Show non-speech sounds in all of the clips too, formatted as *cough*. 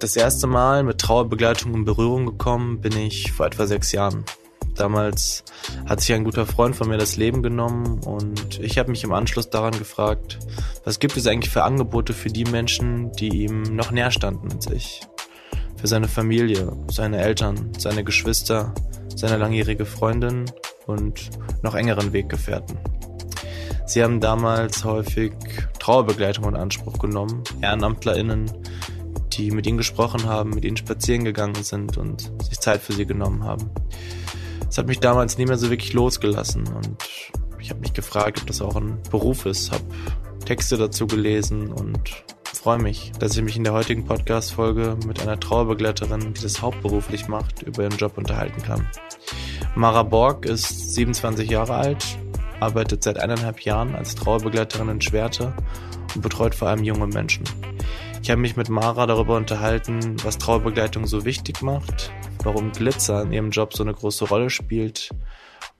Das erste Mal mit Trauerbegleitung in Berührung gekommen bin ich vor etwa sechs Jahren. Damals hat sich ein guter Freund von mir das Leben genommen und ich habe mich im Anschluss daran gefragt, was gibt es eigentlich für Angebote für die Menschen, die ihm noch näher standen als ich? Für seine Familie, seine Eltern, seine Geschwister, seine langjährige Freundin und noch engeren Weggefährten. Sie haben damals häufig Trauerbegleitung in Anspruch genommen, EhrenamtlerInnen, die mit ihnen gesprochen haben, mit ihnen spazieren gegangen sind und sich Zeit für sie genommen haben. Es hat mich damals nie mehr so wirklich losgelassen und ich habe mich gefragt, ob das auch ein Beruf ist, habe Texte dazu gelesen und freue mich, dass ich mich in der heutigen Podcast-Folge mit einer Trauerbegleiterin, die das hauptberuflich macht, über ihren Job unterhalten kann. Mara Borg ist 27 Jahre alt, arbeitet seit eineinhalb Jahren als Trauerbegleiterin in Schwerte und betreut vor allem junge Menschen. Ich habe mich mit Mara darüber unterhalten, was Trauerbegleitung so wichtig macht, warum Glitzer in ihrem Job so eine große Rolle spielt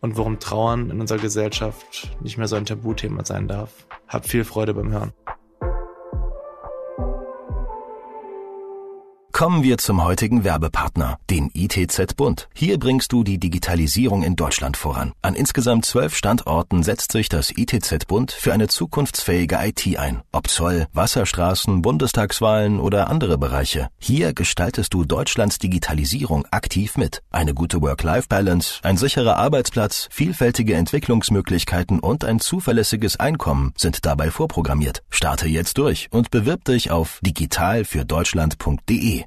und warum Trauern in unserer Gesellschaft nicht mehr so ein Tabuthema sein darf. Hab viel Freude beim Hören. Kommen wir zum heutigen Werbepartner, den ITZ Bund. Hier bringst du die Digitalisierung in Deutschland voran. An insgesamt zwölf Standorten setzt sich das ITZ Bund für eine zukunftsfähige IT ein. Ob Zoll, Wasserstraßen, Bundestagswahlen oder andere Bereiche. Hier gestaltest du Deutschlands Digitalisierung aktiv mit. Eine gute Work-Life-Balance, ein sicherer Arbeitsplatz, vielfältige Entwicklungsmöglichkeiten und ein zuverlässiges Einkommen sind dabei vorprogrammiert. Starte jetzt durch und bewirb dich auf digitalfürdeutschland.de.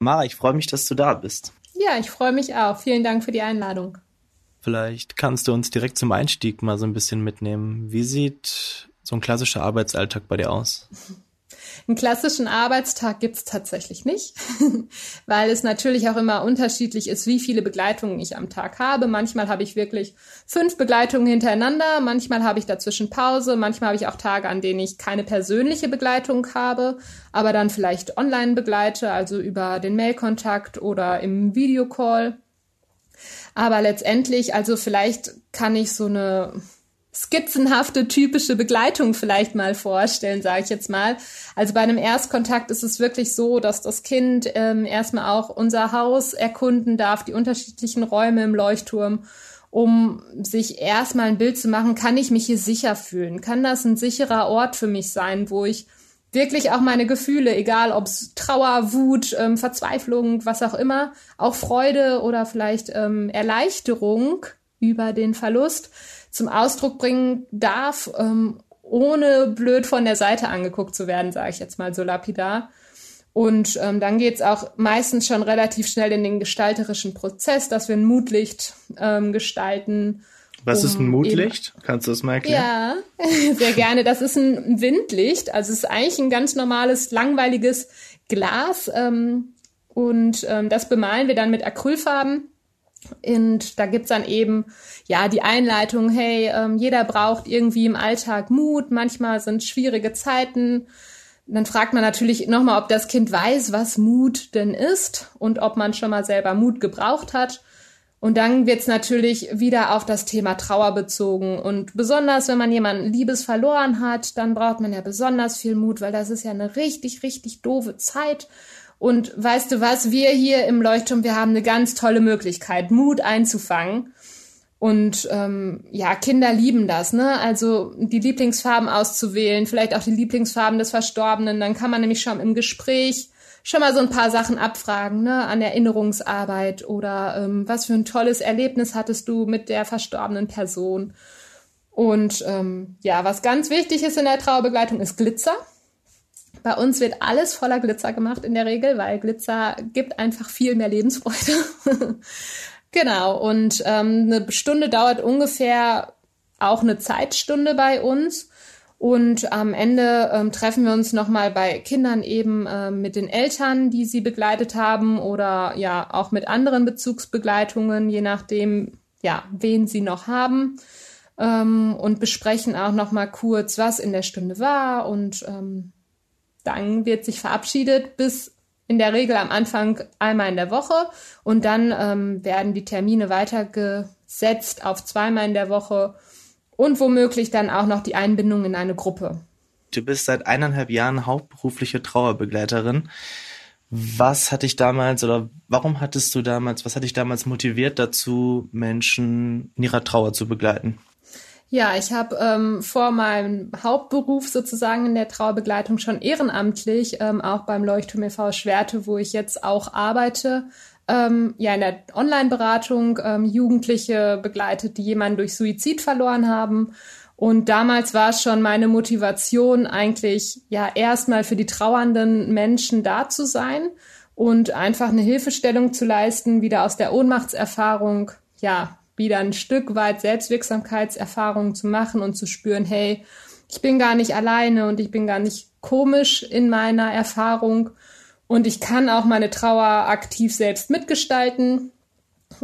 Mara, ich freue mich, dass du da bist. Ja, ich freue mich auch. Vielen Dank für die Einladung. Vielleicht kannst du uns direkt zum Einstieg mal so ein bisschen mitnehmen. Wie sieht so ein klassischer Arbeitsalltag bei dir aus? *laughs* Einen klassischen Arbeitstag gibt's tatsächlich nicht, *laughs* weil es natürlich auch immer unterschiedlich ist, wie viele Begleitungen ich am Tag habe. Manchmal habe ich wirklich fünf Begleitungen hintereinander, manchmal habe ich dazwischen Pause, manchmal habe ich auch Tage, an denen ich keine persönliche Begleitung habe, aber dann vielleicht online begleite, also über den Mailkontakt oder im Videocall. Aber letztendlich, also vielleicht kann ich so eine skizzenhafte typische Begleitung vielleicht mal vorstellen, sage ich jetzt mal. Also bei einem Erstkontakt ist es wirklich so, dass das Kind ähm, erstmal auch unser Haus erkunden darf, die unterschiedlichen Räume im Leuchtturm, um sich erstmal ein Bild zu machen, kann ich mich hier sicher fühlen? Kann das ein sicherer Ort für mich sein, wo ich wirklich auch meine Gefühle, egal ob es Trauer, Wut, ähm, Verzweiflung, was auch immer, auch Freude oder vielleicht ähm, Erleichterung über den Verlust, zum Ausdruck bringen darf, ähm, ohne blöd von der Seite angeguckt zu werden, sage ich jetzt mal so lapidar. Und ähm, dann geht's auch meistens schon relativ schnell in den gestalterischen Prozess, dass wir ein Mutlicht ähm, gestalten. Was um ist ein Mutlicht? Kannst du das mal erklären? Ja, *laughs* sehr gerne. Das ist ein Windlicht. Also es ist eigentlich ein ganz normales, langweiliges Glas. Ähm, und ähm, das bemalen wir dann mit Acrylfarben. Und da gibt's dann eben ja die Einleitung, hey, ähm, jeder braucht irgendwie im Alltag Mut, manchmal sind schwierige Zeiten. Dann fragt man natürlich nochmal, ob das Kind weiß, was Mut denn ist und ob man schon mal selber Mut gebraucht hat. Und dann wird's natürlich wieder auf das Thema Trauer bezogen. Und besonders, wenn man jemanden Liebes verloren hat, dann braucht man ja besonders viel Mut, weil das ist ja eine richtig, richtig doofe Zeit. Und weißt du was, wir hier im Leuchtturm, wir haben eine ganz tolle Möglichkeit, Mut einzufangen. Und ähm, ja, Kinder lieben das, ne? Also die Lieblingsfarben auszuwählen, vielleicht auch die Lieblingsfarben des Verstorbenen. Dann kann man nämlich schon im Gespräch schon mal so ein paar Sachen abfragen, ne? An Erinnerungsarbeit oder ähm, was für ein tolles Erlebnis hattest du mit der verstorbenen Person. Und ähm, ja, was ganz wichtig ist in der Trauerbegleitung, ist Glitzer. Bei uns wird alles voller Glitzer gemacht in der Regel, weil Glitzer gibt einfach viel mehr Lebensfreude. *laughs* genau, und ähm, eine Stunde dauert ungefähr auch eine Zeitstunde bei uns. Und am Ende ähm, treffen wir uns nochmal bei Kindern eben äh, mit den Eltern, die sie begleitet haben oder ja auch mit anderen Bezugsbegleitungen, je nachdem, ja, wen sie noch haben. Ähm, und besprechen auch nochmal kurz, was in der Stunde war. Und ähm, dann wird sich verabschiedet bis in der Regel am Anfang einmal in der Woche und dann ähm, werden die Termine weitergesetzt auf zweimal in der Woche und womöglich dann auch noch die Einbindung in eine Gruppe. Du bist seit eineinhalb Jahren hauptberufliche Trauerbegleiterin. Was hat dich damals oder warum hattest du damals, was hat dich damals motiviert dazu, Menschen in ihrer Trauer zu begleiten? Ja, ich habe ähm, vor meinem Hauptberuf sozusagen in der Trauerbegleitung schon ehrenamtlich, ähm, auch beim Leuchtturm e.V. Schwerte, wo ich jetzt auch arbeite, ähm, ja in der Online-Beratung ähm, Jugendliche begleitet, die jemanden durch Suizid verloren haben. Und damals war es schon meine Motivation, eigentlich ja erstmal für die trauernden Menschen da zu sein und einfach eine Hilfestellung zu leisten, wieder aus der Ohnmachtserfahrung, ja, wieder ein Stück weit Selbstwirksamkeitserfahrung zu machen und zu spüren, hey, ich bin gar nicht alleine und ich bin gar nicht komisch in meiner Erfahrung und ich kann auch meine Trauer aktiv selbst mitgestalten.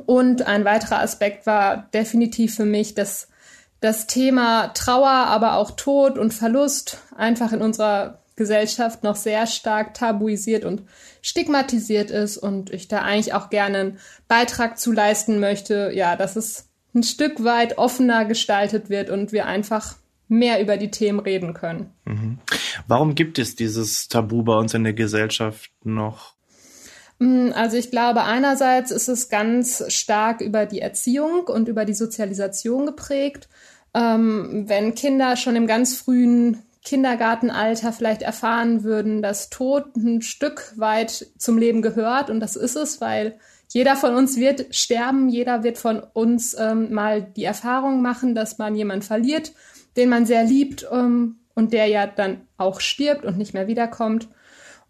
Und ein weiterer Aspekt war definitiv für mich, dass das Thema Trauer, aber auch Tod und Verlust einfach in unserer Gesellschaft noch sehr stark tabuisiert und stigmatisiert ist und ich da eigentlich auch gerne einen Beitrag zu leisten möchte, ja, dass es ein Stück weit offener gestaltet wird und wir einfach mehr über die Themen reden können. Mhm. Warum gibt es dieses Tabu bei uns in der Gesellschaft noch? Mm, also ich glaube, einerseits ist es ganz stark über die Erziehung und über die Sozialisation geprägt. Ähm, wenn Kinder schon im ganz frühen Kindergartenalter vielleicht erfahren würden, dass Tod ein Stück weit zum Leben gehört und das ist es, weil jeder von uns wird sterben, jeder wird von uns ähm, mal die Erfahrung machen, dass man jemanden verliert, den man sehr liebt ähm, und der ja dann auch stirbt und nicht mehr wiederkommt.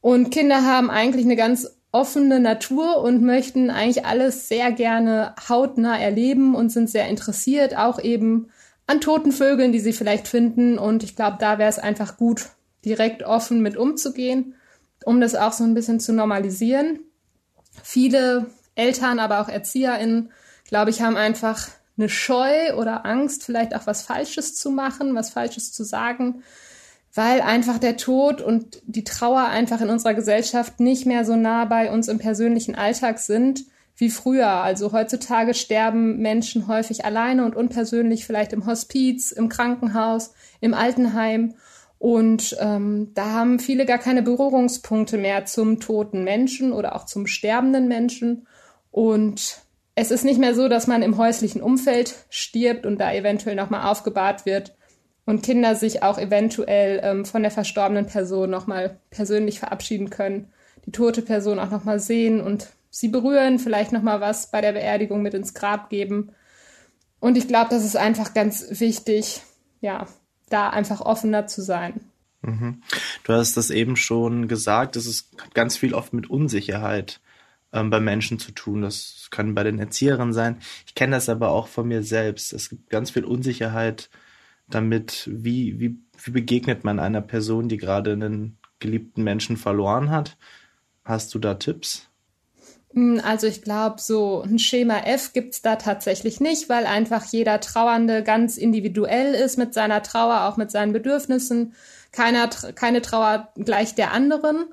Und Kinder haben eigentlich eine ganz offene Natur und möchten eigentlich alles sehr gerne hautnah erleben und sind sehr interessiert, auch eben an toten Vögeln, die sie vielleicht finden. Und ich glaube, da wäre es einfach gut, direkt offen mit umzugehen, um das auch so ein bisschen zu normalisieren. Viele Eltern, aber auch ErzieherInnen, glaube ich, haben einfach eine Scheu oder Angst, vielleicht auch was Falsches zu machen, was Falsches zu sagen, weil einfach der Tod und die Trauer einfach in unserer Gesellschaft nicht mehr so nah bei uns im persönlichen Alltag sind wie früher. Also heutzutage sterben Menschen häufig alleine und unpersönlich, vielleicht im Hospiz, im Krankenhaus, im Altenheim. Und ähm, da haben viele gar keine Berührungspunkte mehr zum toten Menschen oder auch zum sterbenden Menschen. Und es ist nicht mehr so, dass man im häuslichen Umfeld stirbt und da eventuell nochmal aufgebahrt wird und Kinder sich auch eventuell ähm, von der verstorbenen Person nochmal persönlich verabschieden können, die tote Person auch nochmal sehen und sie berühren, vielleicht nochmal was bei der Beerdigung mit ins Grab geben. Und ich glaube, das ist einfach ganz wichtig, ja, da einfach offener zu sein. Mhm. Du hast das eben schon gesagt, es ist ganz viel oft mit Unsicherheit ähm, bei Menschen zu tun. Das kann bei den Erzieherinnen sein. Ich kenne das aber auch von mir selbst. Es gibt ganz viel Unsicherheit damit, wie, wie, wie begegnet man einer Person, die gerade einen geliebten Menschen verloren hat. Hast du da Tipps? Hm, also ich glaube, so ein Schema F gibt's da tatsächlich nicht, weil einfach jeder Trauernde ganz individuell ist mit seiner Trauer, auch mit seinen Bedürfnissen. Keiner, keine Trauer gleich der anderen.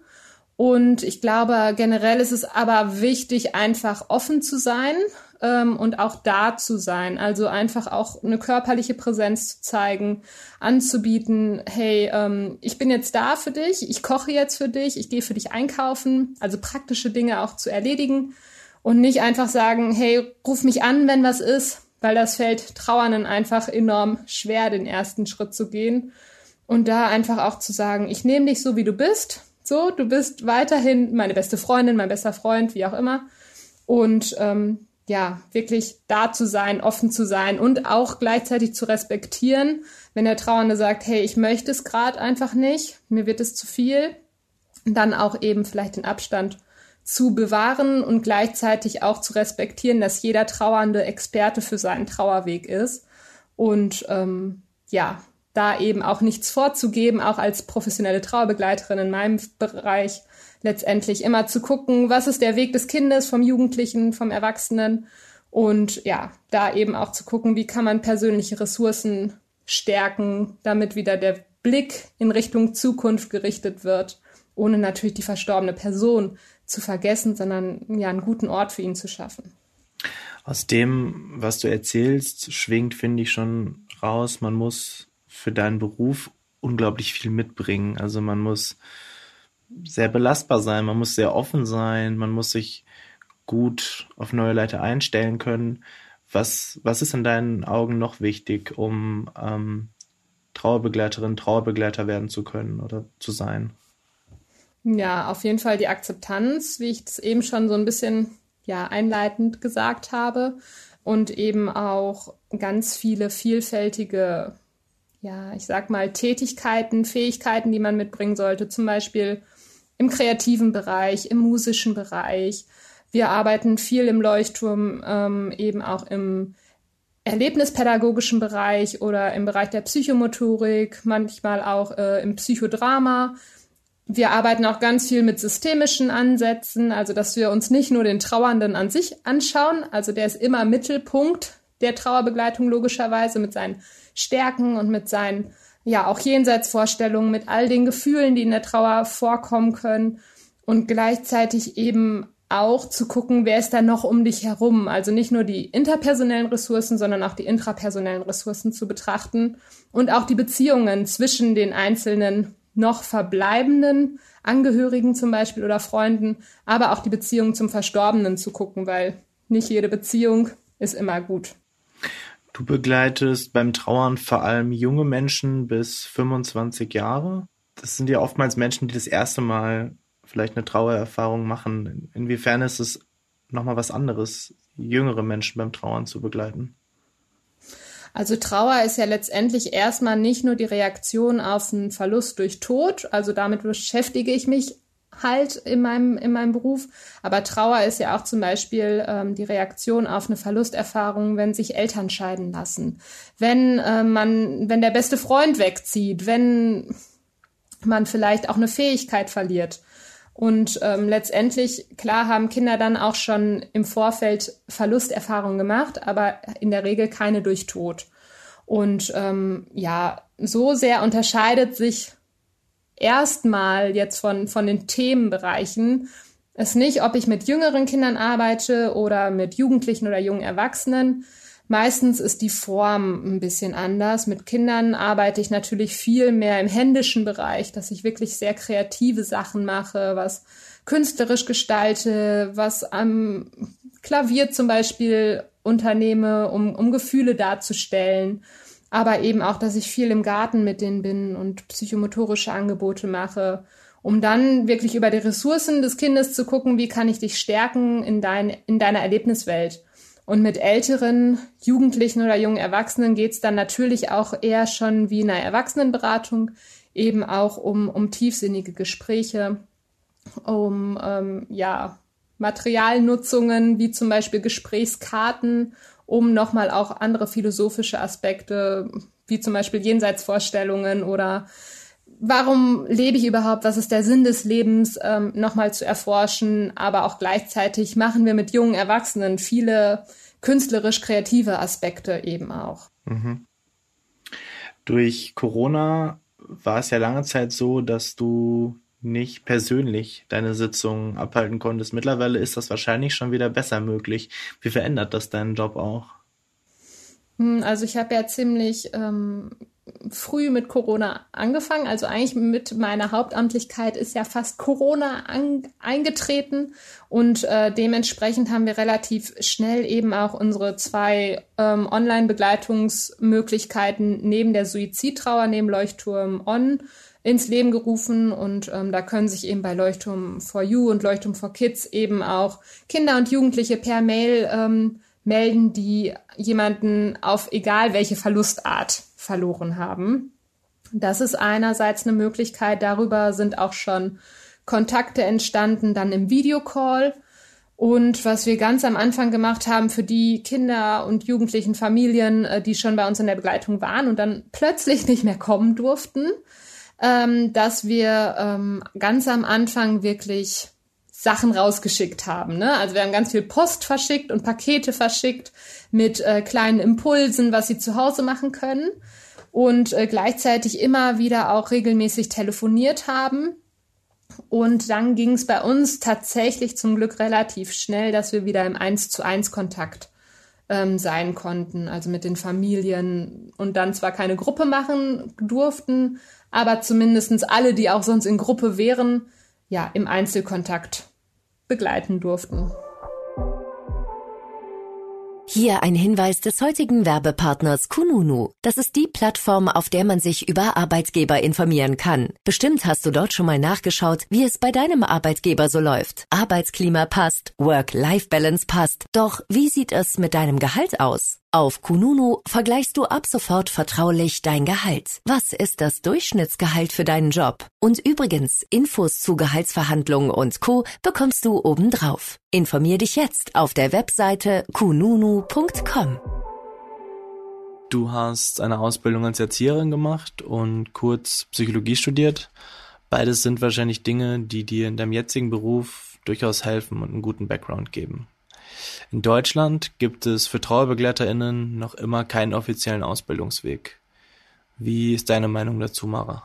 Und ich glaube, generell ist es aber wichtig, einfach offen zu sein ähm, und auch da zu sein. Also einfach auch eine körperliche Präsenz zu zeigen, anzubieten, hey, ähm, ich bin jetzt da für dich, ich koche jetzt für dich, ich gehe für dich einkaufen, also praktische Dinge auch zu erledigen und nicht einfach sagen, hey, ruf mich an, wenn was ist, weil das fällt Trauernden einfach enorm schwer, den ersten Schritt zu gehen. Und da einfach auch zu sagen, ich nehme dich so, wie du bist so, du bist weiterhin meine beste Freundin, mein bester Freund, wie auch immer. Und ähm, ja, wirklich da zu sein, offen zu sein und auch gleichzeitig zu respektieren, wenn der Trauernde sagt, hey, ich möchte es gerade einfach nicht, mir wird es zu viel, dann auch eben vielleicht den Abstand zu bewahren und gleichzeitig auch zu respektieren, dass jeder Trauernde Experte für seinen Trauerweg ist. Und ähm, ja, da eben auch nichts vorzugeben, auch als professionelle Trauerbegleiterin in meinem Bereich letztendlich immer zu gucken, was ist der Weg des Kindes, vom Jugendlichen, vom Erwachsenen und ja, da eben auch zu gucken, wie kann man persönliche Ressourcen stärken, damit wieder der Blick in Richtung Zukunft gerichtet wird, ohne natürlich die verstorbene Person zu vergessen, sondern ja einen guten Ort für ihn zu schaffen. Aus dem, was du erzählst, schwingt, finde ich, schon raus, man muss für deinen Beruf unglaublich viel mitbringen. Also man muss sehr belastbar sein, man muss sehr offen sein, man muss sich gut auf neue Leute einstellen können. Was, was ist in deinen Augen noch wichtig, um ähm, Trauerbegleiterin, Trauerbegleiter werden zu können oder zu sein? Ja, auf jeden Fall die Akzeptanz, wie ich es eben schon so ein bisschen ja einleitend gesagt habe und eben auch ganz viele vielfältige ja, ich sag mal Tätigkeiten, Fähigkeiten, die man mitbringen sollte, zum Beispiel im kreativen Bereich, im musischen Bereich. Wir arbeiten viel im Leuchtturm, ähm, eben auch im erlebnispädagogischen Bereich oder im Bereich der Psychomotorik, manchmal auch äh, im Psychodrama. Wir arbeiten auch ganz viel mit systemischen Ansätzen, also dass wir uns nicht nur den Trauernden an sich anschauen, also der ist immer Mittelpunkt der Trauerbegleitung logischerweise mit seinen Stärken und mit seinen ja auch Jenseitsvorstellungen, mit all den Gefühlen, die in der Trauer vorkommen können und gleichzeitig eben auch zu gucken, wer ist da noch um dich herum. Also nicht nur die interpersonellen Ressourcen, sondern auch die intrapersonellen Ressourcen zu betrachten und auch die Beziehungen zwischen den einzelnen noch verbleibenden Angehörigen zum Beispiel oder Freunden, aber auch die Beziehungen zum Verstorbenen zu gucken, weil nicht jede Beziehung ist immer gut. Du begleitest beim Trauern vor allem junge Menschen bis 25 Jahre. Das sind ja oftmals Menschen, die das erste Mal vielleicht eine Trauererfahrung machen. Inwiefern ist es nochmal was anderes, jüngere Menschen beim Trauern zu begleiten? Also Trauer ist ja letztendlich erstmal nicht nur die Reaktion auf einen Verlust durch Tod, also damit beschäftige ich mich halt in meinem, in meinem Beruf. Aber Trauer ist ja auch zum Beispiel ähm, die Reaktion auf eine Verlusterfahrung, wenn sich Eltern scheiden lassen, wenn äh, man, wenn der beste Freund wegzieht, wenn man vielleicht auch eine Fähigkeit verliert. Und ähm, letztendlich, klar, haben Kinder dann auch schon im Vorfeld Verlusterfahrungen gemacht, aber in der Regel keine durch Tod. Und ähm, ja, so sehr unterscheidet sich erstmal jetzt von, von den Themenbereichen ist nicht, ob ich mit jüngeren Kindern arbeite oder mit Jugendlichen oder jungen Erwachsenen. Meistens ist die Form ein bisschen anders. Mit Kindern arbeite ich natürlich viel mehr im händischen Bereich, dass ich wirklich sehr kreative Sachen mache, was künstlerisch gestalte, was am Klavier zum Beispiel unternehme, um, um Gefühle darzustellen aber eben auch, dass ich viel im Garten mit denen bin und psychomotorische Angebote mache, um dann wirklich über die Ressourcen des Kindes zu gucken, wie kann ich dich stärken in, dein, in deiner Erlebniswelt. Und mit älteren Jugendlichen oder jungen Erwachsenen geht's dann natürlich auch eher schon wie in einer Erwachsenenberatung, eben auch um, um tiefsinnige Gespräche, um ähm, ja, Materialnutzungen wie zum Beispiel Gesprächskarten um nochmal auch andere philosophische Aspekte, wie zum Beispiel Jenseitsvorstellungen oder warum lebe ich überhaupt, was ist der Sinn des Lebens, ähm, nochmal zu erforschen. Aber auch gleichzeitig machen wir mit jungen Erwachsenen viele künstlerisch kreative Aspekte eben auch. Mhm. Durch Corona war es ja lange Zeit so, dass du nicht persönlich deine Sitzungen abhalten konntest. Mittlerweile ist das wahrscheinlich schon wieder besser möglich. Wie verändert das deinen Job auch? Hm, also ich habe ja ziemlich ähm, früh mit Corona angefangen. Also eigentlich mit meiner Hauptamtlichkeit ist ja fast Corona an, eingetreten und äh, dementsprechend haben wir relativ schnell eben auch unsere zwei ähm, Online-Begleitungsmöglichkeiten neben der Suizidtrauer, neben Leuchtturm On ins Leben gerufen und ähm, da können sich eben bei Leuchtturm for You und Leuchtturm for Kids eben auch Kinder und Jugendliche per Mail ähm, melden, die jemanden auf egal welche Verlustart verloren haben. Das ist einerseits eine Möglichkeit. Darüber sind auch schon Kontakte entstanden, dann im Videocall. Und was wir ganz am Anfang gemacht haben für die Kinder und jugendlichen Familien, äh, die schon bei uns in der Begleitung waren und dann plötzlich nicht mehr kommen durften, ähm, dass wir ähm, ganz am Anfang wirklich Sachen rausgeschickt haben. Ne? Also wir haben ganz viel Post verschickt und Pakete verschickt mit äh, kleinen Impulsen, was sie zu Hause machen können und äh, gleichzeitig immer wieder auch regelmäßig telefoniert haben und dann ging es bei uns tatsächlich zum Glück relativ schnell, dass wir wieder im Eins zu eins Kontakt ähm, sein konnten, also mit den Familien und dann zwar keine Gruppe machen durften, aber zumindestens alle, die auch sonst in Gruppe wären, ja, im Einzelkontakt begleiten durften. Hier ein Hinweis des heutigen Werbepartners Kununu. Das ist die Plattform, auf der man sich über Arbeitgeber informieren kann. Bestimmt hast du dort schon mal nachgeschaut, wie es bei deinem Arbeitgeber so läuft. Arbeitsklima passt, Work-Life-Balance passt. Doch wie sieht es mit deinem Gehalt aus? Auf Kununu vergleichst du ab sofort vertraulich dein Gehalt. Was ist das Durchschnittsgehalt für deinen Job? Und übrigens, Infos zu Gehaltsverhandlungen und Co. bekommst du obendrauf. Informier dich jetzt auf der Webseite kununu.com. Du hast eine Ausbildung als Erzieherin gemacht und kurz Psychologie studiert. Beides sind wahrscheinlich Dinge, die dir in deinem jetzigen Beruf durchaus helfen und einen guten Background geben. In Deutschland gibt es für TrauerbegleiterInnen noch immer keinen offiziellen Ausbildungsweg. Wie ist deine Meinung dazu, Mara?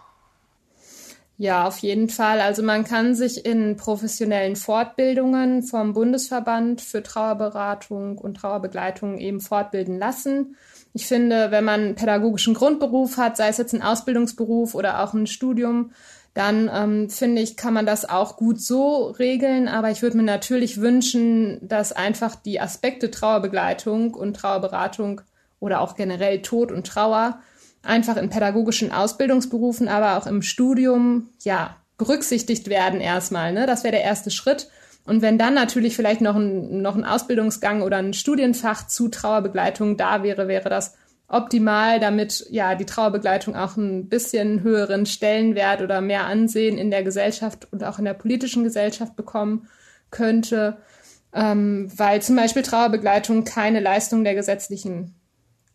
Ja, auf jeden Fall. Also man kann sich in professionellen Fortbildungen vom Bundesverband für Trauerberatung und Trauerbegleitung eben fortbilden lassen. Ich finde, wenn man einen pädagogischen Grundberuf hat, sei es jetzt ein Ausbildungsberuf oder auch ein Studium, dann ähm, finde ich, kann man das auch gut so regeln. Aber ich würde mir natürlich wünschen, dass einfach die Aspekte Trauerbegleitung und Trauerberatung oder auch generell Tod und Trauer einfach in pädagogischen Ausbildungsberufen, aber auch im Studium, ja, berücksichtigt werden erstmal. Ne? Das wäre der erste Schritt. Und wenn dann natürlich vielleicht noch ein, noch ein Ausbildungsgang oder ein Studienfach zu Trauerbegleitung da wäre, wäre das optimal, damit ja die Trauerbegleitung auch ein bisschen höheren Stellenwert oder mehr Ansehen in der Gesellschaft und auch in der politischen Gesellschaft bekommen könnte, ähm, weil zum Beispiel Trauerbegleitung keine Leistung der gesetzlichen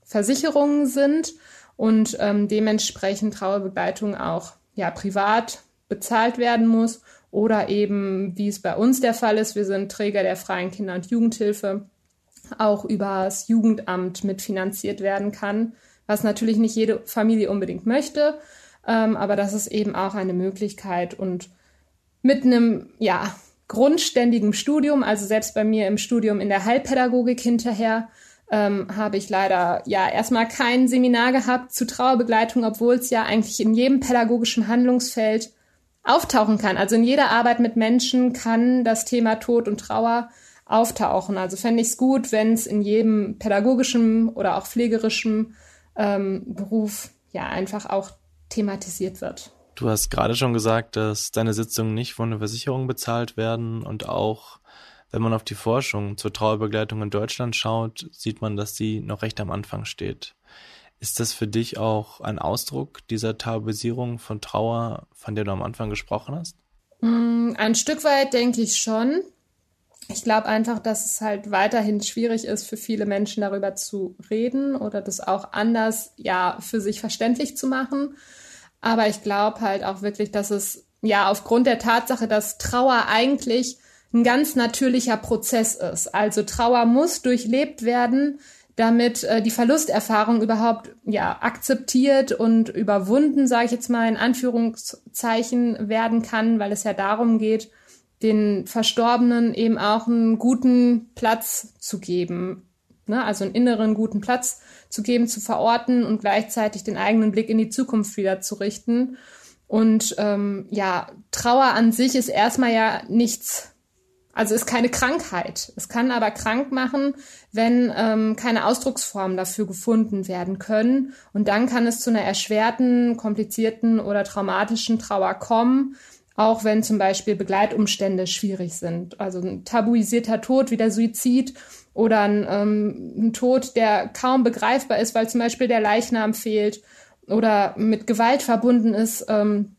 Versicherungen sind und ähm, dementsprechend Trauerbegleitung auch ja privat bezahlt werden muss oder eben, wie es bei uns der Fall ist, wir sind Träger der freien Kinder- und Jugendhilfe auch übers Jugendamt mitfinanziert werden kann, was natürlich nicht jede Familie unbedingt möchte, ähm, aber das ist eben auch eine Möglichkeit und mit einem, ja, grundständigen Studium, also selbst bei mir im Studium in der Heilpädagogik hinterher, ähm, habe ich leider ja erstmal kein Seminar gehabt zu Trauerbegleitung, obwohl es ja eigentlich in jedem pädagogischen Handlungsfeld auftauchen kann. Also in jeder Arbeit mit Menschen kann das Thema Tod und Trauer auftauchen. Also fände ich es gut, wenn es in jedem pädagogischen oder auch pflegerischen ähm, Beruf ja einfach auch thematisiert wird. Du hast gerade schon gesagt, dass deine Sitzungen nicht von der Versicherung bezahlt werden und auch wenn man auf die Forschung zur Trauerbegleitung in Deutschland schaut, sieht man, dass sie noch recht am Anfang steht. Ist das für dich auch ein Ausdruck dieser Tabuisierung von Trauer, von der du am Anfang gesprochen hast? Mm, ein Stück weit denke ich schon ich glaube einfach, dass es halt weiterhin schwierig ist, für viele Menschen darüber zu reden oder das auch anders, ja, für sich verständlich zu machen. Aber ich glaube halt auch wirklich, dass es, ja, aufgrund der Tatsache, dass Trauer eigentlich ein ganz natürlicher Prozess ist. Also Trauer muss durchlebt werden, damit äh, die Verlusterfahrung überhaupt ja akzeptiert und überwunden, sage ich jetzt mal in Anführungszeichen, werden kann, weil es ja darum geht, den Verstorbenen eben auch einen guten Platz zu geben, ne? also einen inneren guten Platz zu geben, zu verorten und gleichzeitig den eigenen Blick in die Zukunft wieder zu richten. Und ähm, ja, Trauer an sich ist erstmal ja nichts, also ist keine Krankheit. Es kann aber krank machen, wenn ähm, keine Ausdrucksformen dafür gefunden werden können. Und dann kann es zu einer erschwerten, komplizierten oder traumatischen Trauer kommen, auch wenn zum Beispiel Begleitumstände schwierig sind. Also ein tabuisierter Tod wie der Suizid oder ein, ähm, ein Tod, der kaum begreifbar ist, weil zum Beispiel der Leichnam fehlt oder mit Gewalt verbunden ist. Ähm,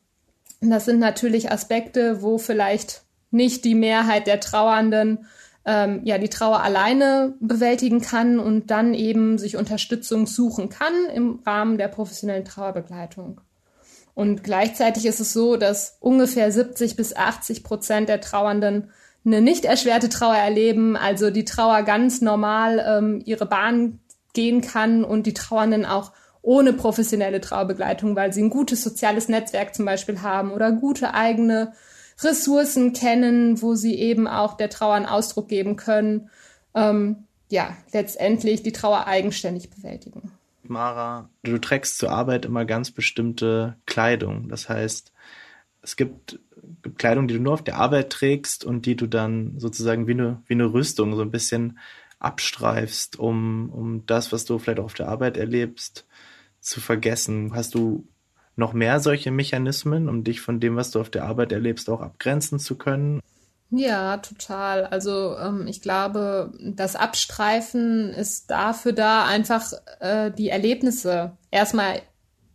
das sind natürlich Aspekte, wo vielleicht nicht die Mehrheit der Trauernden ähm, ja die Trauer alleine bewältigen kann und dann eben sich Unterstützung suchen kann im Rahmen der professionellen Trauerbegleitung. Und gleichzeitig ist es so, dass ungefähr 70 bis 80 Prozent der Trauernden eine nicht erschwerte Trauer erleben, also die Trauer ganz normal ähm, ihre Bahn gehen kann und die Trauernden auch ohne professionelle Trauerbegleitung, weil sie ein gutes soziales Netzwerk zum Beispiel haben oder gute eigene Ressourcen kennen, wo sie eben auch der Trauer einen Ausdruck geben können. Ähm, ja, letztendlich die Trauer eigenständig bewältigen. Mara, du trägst zur Arbeit immer ganz bestimmte Kleidung. Das heißt, es gibt, gibt Kleidung, die du nur auf der Arbeit trägst und die du dann sozusagen wie eine, wie eine Rüstung so ein bisschen abstreifst, um, um das, was du vielleicht auch auf der Arbeit erlebst, zu vergessen. Hast du noch mehr solche Mechanismen, um dich von dem, was du auf der Arbeit erlebst, auch abgrenzen zu können? Ja, total. Also ähm, ich glaube, das Abstreifen ist dafür da, einfach äh, die Erlebnisse erstmal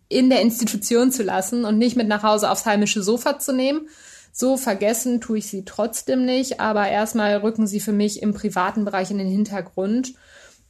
in der Institution zu lassen und nicht mit nach Hause aufs heimische Sofa zu nehmen. So vergessen tue ich sie trotzdem nicht, aber erstmal rücken sie für mich im privaten Bereich in den Hintergrund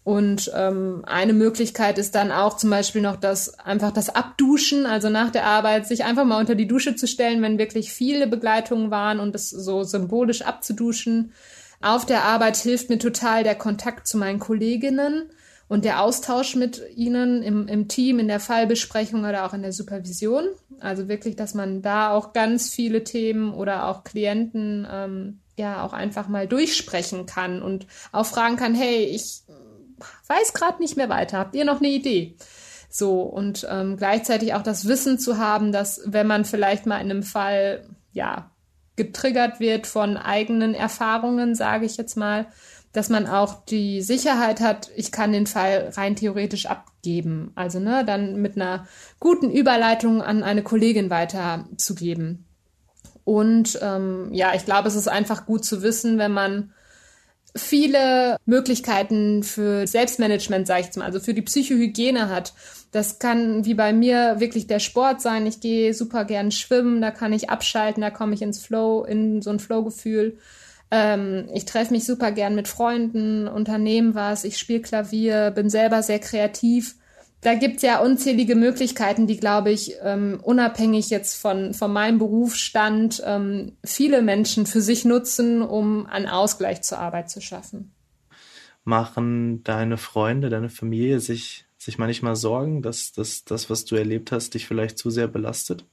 und ähm, eine Möglichkeit ist dann auch zum Beispiel noch das einfach das Abduschen, also nach der Arbeit sich einfach mal unter die Dusche zu stellen, wenn wirklich viele Begleitungen waren und das so symbolisch abzuduschen. Auf der Arbeit hilft mir total der Kontakt zu meinen Kolleginnen und der Austausch mit ihnen im, im Team, in der Fallbesprechung oder auch in der Supervision. Also wirklich, dass man da auch ganz viele Themen oder auch Klienten ähm, ja auch einfach mal durchsprechen kann und auch fragen kann, hey, ich weiß gerade nicht mehr weiter. Habt ihr noch eine Idee? So, und ähm, gleichzeitig auch das Wissen zu haben, dass wenn man vielleicht mal in einem Fall, ja, getriggert wird von eigenen Erfahrungen, sage ich jetzt mal, dass man auch die Sicherheit hat, ich kann den Fall rein theoretisch abgeben. Also ne, dann mit einer guten Überleitung an eine Kollegin weiterzugeben. Und ähm, ja, ich glaube, es ist einfach gut zu wissen, wenn man viele Möglichkeiten für Selbstmanagement, sage ich mal, also für die Psychohygiene hat. Das kann wie bei mir wirklich der Sport sein. Ich gehe super gern schwimmen, da kann ich abschalten, da komme ich ins Flow, in so ein Flow-Gefühl. Ähm, ich treffe mich super gern mit Freunden, unternehme was, ich spiele Klavier, bin selber sehr kreativ da gibt's ja unzählige Möglichkeiten, die, glaube ich, ähm, unabhängig jetzt von, von meinem Berufsstand ähm, viele Menschen für sich nutzen, um einen Ausgleich zur Arbeit zu schaffen. Machen deine Freunde, deine Familie sich, sich manchmal Sorgen, dass, dass das, was du erlebt hast, dich vielleicht zu sehr belastet?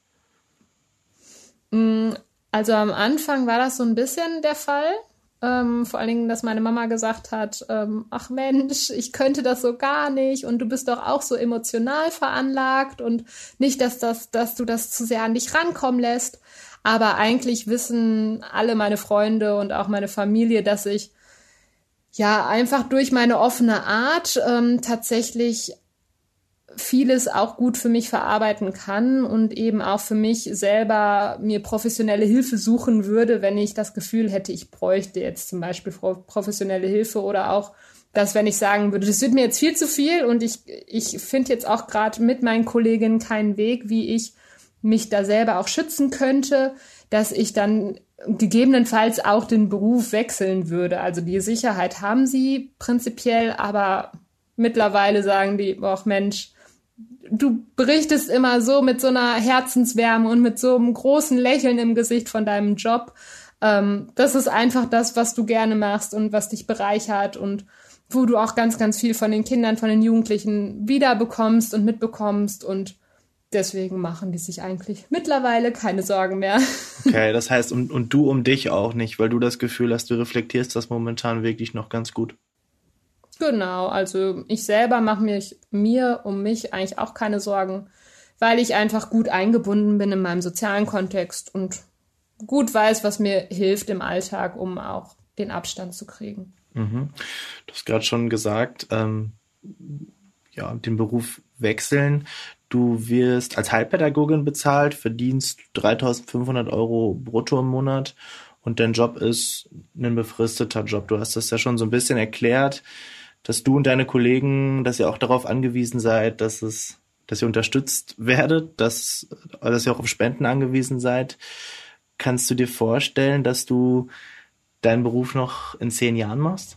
Mm, also am Anfang war das so ein bisschen der Fall. Ähm, vor allen Dingen, dass meine Mama gesagt hat, ähm, ach Mensch, ich könnte das so gar nicht und du bist doch auch so emotional veranlagt und nicht, dass das, dass du das zu sehr an dich rankommen lässt. Aber eigentlich wissen alle meine Freunde und auch meine Familie, dass ich ja einfach durch meine offene Art ähm, tatsächlich vieles auch gut für mich verarbeiten kann und eben auch für mich selber mir professionelle Hilfe suchen würde, wenn ich das Gefühl hätte, ich bräuchte jetzt zum Beispiel professionelle Hilfe oder auch dass wenn ich sagen würde, das wird mir jetzt viel zu viel und ich, ich finde jetzt auch gerade mit meinen Kolleginnen keinen Weg, wie ich mich da selber auch schützen könnte, dass ich dann gegebenenfalls auch den Beruf wechseln würde. Also die Sicherheit haben sie prinzipiell, aber mittlerweile sagen die, boah Mensch, du berichtest immer so mit so einer Herzenswärme und mit so einem großen Lächeln im Gesicht von deinem Job. Ähm, das ist einfach das, was du gerne machst und was dich bereichert und wo du auch ganz, ganz viel von den Kindern, von den Jugendlichen wiederbekommst und mitbekommst und deswegen machen die sich eigentlich mittlerweile keine Sorgen mehr. *laughs* Okay, das heißt, und, und du um dich auch nicht, weil du das Gefühl hast, du reflektierst das momentan wirklich noch ganz gut. Genau, also ich selber mache mir, mir um mich eigentlich auch keine Sorgen, weil ich einfach gut eingebunden bin in meinem sozialen Kontext und gut weiß, was mir hilft im Alltag, um auch den Abstand zu kriegen. Mhm. Du hast gerade schon gesagt, ähm, ja, den Beruf wechseln. Du wirst als Heilpädagogin bezahlt, verdienst 3500 Euro brutto im Monat und dein Job ist ein befristeter Job. Du hast das ja schon so ein bisschen erklärt dass du und deine Kollegen, dass ihr auch darauf angewiesen seid, dass es, dass ihr unterstützt werdet, dass, dass ihr auch auf Spenden angewiesen seid. Kannst du dir vorstellen, dass du deinen Beruf noch in zehn Jahren machst?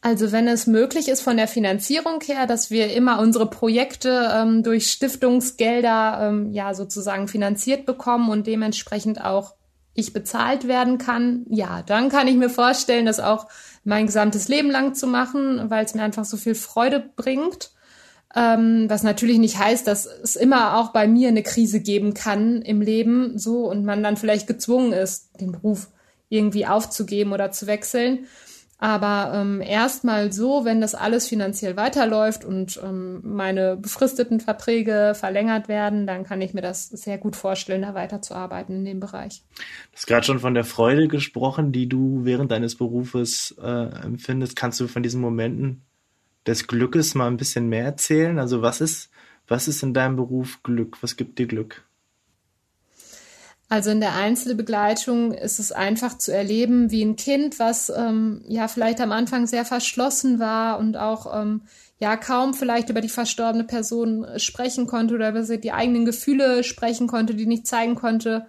Also wenn es möglich ist von der Finanzierung her, dass wir immer unsere Projekte ähm, durch Stiftungsgelder ähm, ja sozusagen finanziert bekommen und dementsprechend auch ich bezahlt werden kann, ja, dann kann ich mir vorstellen, das auch mein gesamtes Leben lang zu machen, weil es mir einfach so viel Freude bringt. Ähm, was natürlich nicht heißt, dass es immer auch bei mir eine Krise geben kann im Leben, so und man dann vielleicht gezwungen ist, den Beruf irgendwie aufzugeben oder zu wechseln. Aber ähm, erstmal so, wenn das alles finanziell weiterläuft und ähm, meine befristeten Verträge verlängert werden, dann kann ich mir das sehr gut vorstellen, da weiterzuarbeiten in dem Bereich. Du hast gerade schon von der Freude gesprochen, die du während deines Berufes äh, empfindest. Kannst du von diesen Momenten des Glückes mal ein bisschen mehr erzählen? Also was ist, was ist in deinem Beruf Glück? Was gibt dir Glück? Also in der Einzelbegleitung ist es einfach zu erleben, wie ein Kind, was ähm, ja vielleicht am Anfang sehr verschlossen war und auch ähm, ja kaum vielleicht über die verstorbene Person sprechen konnte oder über die eigenen Gefühle sprechen konnte, die nicht zeigen konnte,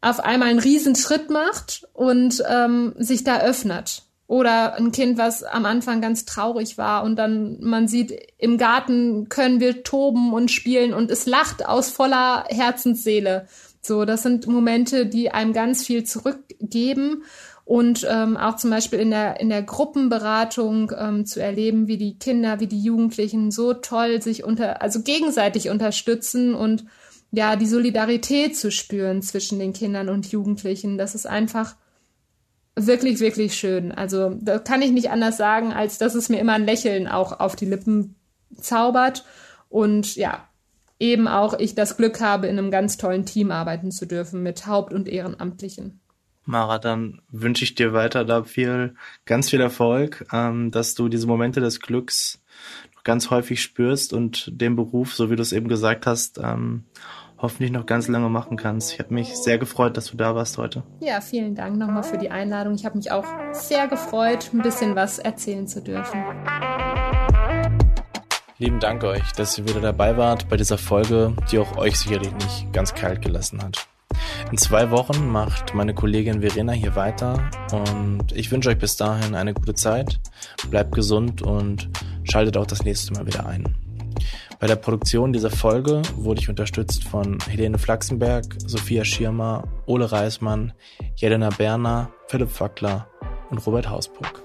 auf einmal einen Riesenschritt macht und ähm, sich da öffnet. Oder ein Kind, was am Anfang ganz traurig war und dann man sieht, im Garten können wir toben und spielen und es lacht aus voller Herzensseele. So, das sind Momente, die einem ganz viel zurückgeben und ähm, auch zum Beispiel in der in der Gruppenberatung ähm, zu erleben, wie die Kinder, wie die Jugendlichen so toll sich unter also gegenseitig unterstützen und ja die Solidarität zu spüren zwischen den Kindern und Jugendlichen. Das ist einfach wirklich wirklich schön. Also da kann ich nicht anders sagen, als dass es mir immer ein Lächeln auch auf die Lippen zaubert und ja eben auch ich das Glück habe, in einem ganz tollen Team arbeiten zu dürfen mit Haupt- und Ehrenamtlichen. Mara, dann wünsche ich dir weiter da viel, ganz viel Erfolg, ähm, dass du diese Momente des Glücks noch ganz häufig spürst und den Beruf, so wie du es eben gesagt hast, ähm, hoffentlich noch ganz lange machen kannst. Ich habe mich sehr gefreut, dass du da warst heute. Ja, vielen Dank nochmal für die Einladung. Ich habe mich auch sehr gefreut, ein bisschen was erzählen zu dürfen. Lieben Dank euch, dass ihr wieder dabei wart bei dieser Folge, die auch euch sicherlich nicht ganz kalt gelassen hat. In zwei Wochen macht meine Kollegin Verena hier weiter und ich wünsche euch bis dahin eine gute Zeit. Bleibt gesund und schaltet auch das nächste Mal wieder ein. Bei der Produktion dieser Folge wurde ich unterstützt von Helene Flachsenberg, Sophia Schirmer, Ole Reismann, Jelena Berner, Philipp Fackler und Robert Hausburg.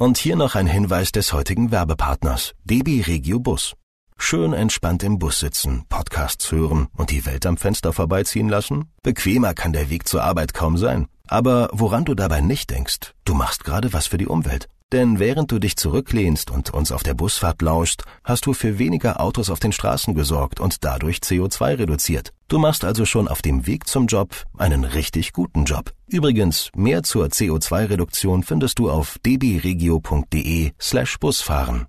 Und hier noch ein Hinweis des heutigen Werbepartners, DB Regio Bus. Schön entspannt im Bus sitzen, Podcasts hören und die Welt am Fenster vorbeiziehen lassen? Bequemer kann der Weg zur Arbeit kaum sein. Aber woran du dabei nicht denkst, du machst gerade was für die Umwelt. Denn während du dich zurücklehnst und uns auf der Busfahrt lauscht, hast du für weniger Autos auf den Straßen gesorgt und dadurch CO2 reduziert. Du machst also schon auf dem Weg zum Job einen richtig guten Job. Übrigens, mehr zur CO2-Reduktion findest du auf dbregio.de slash Busfahren.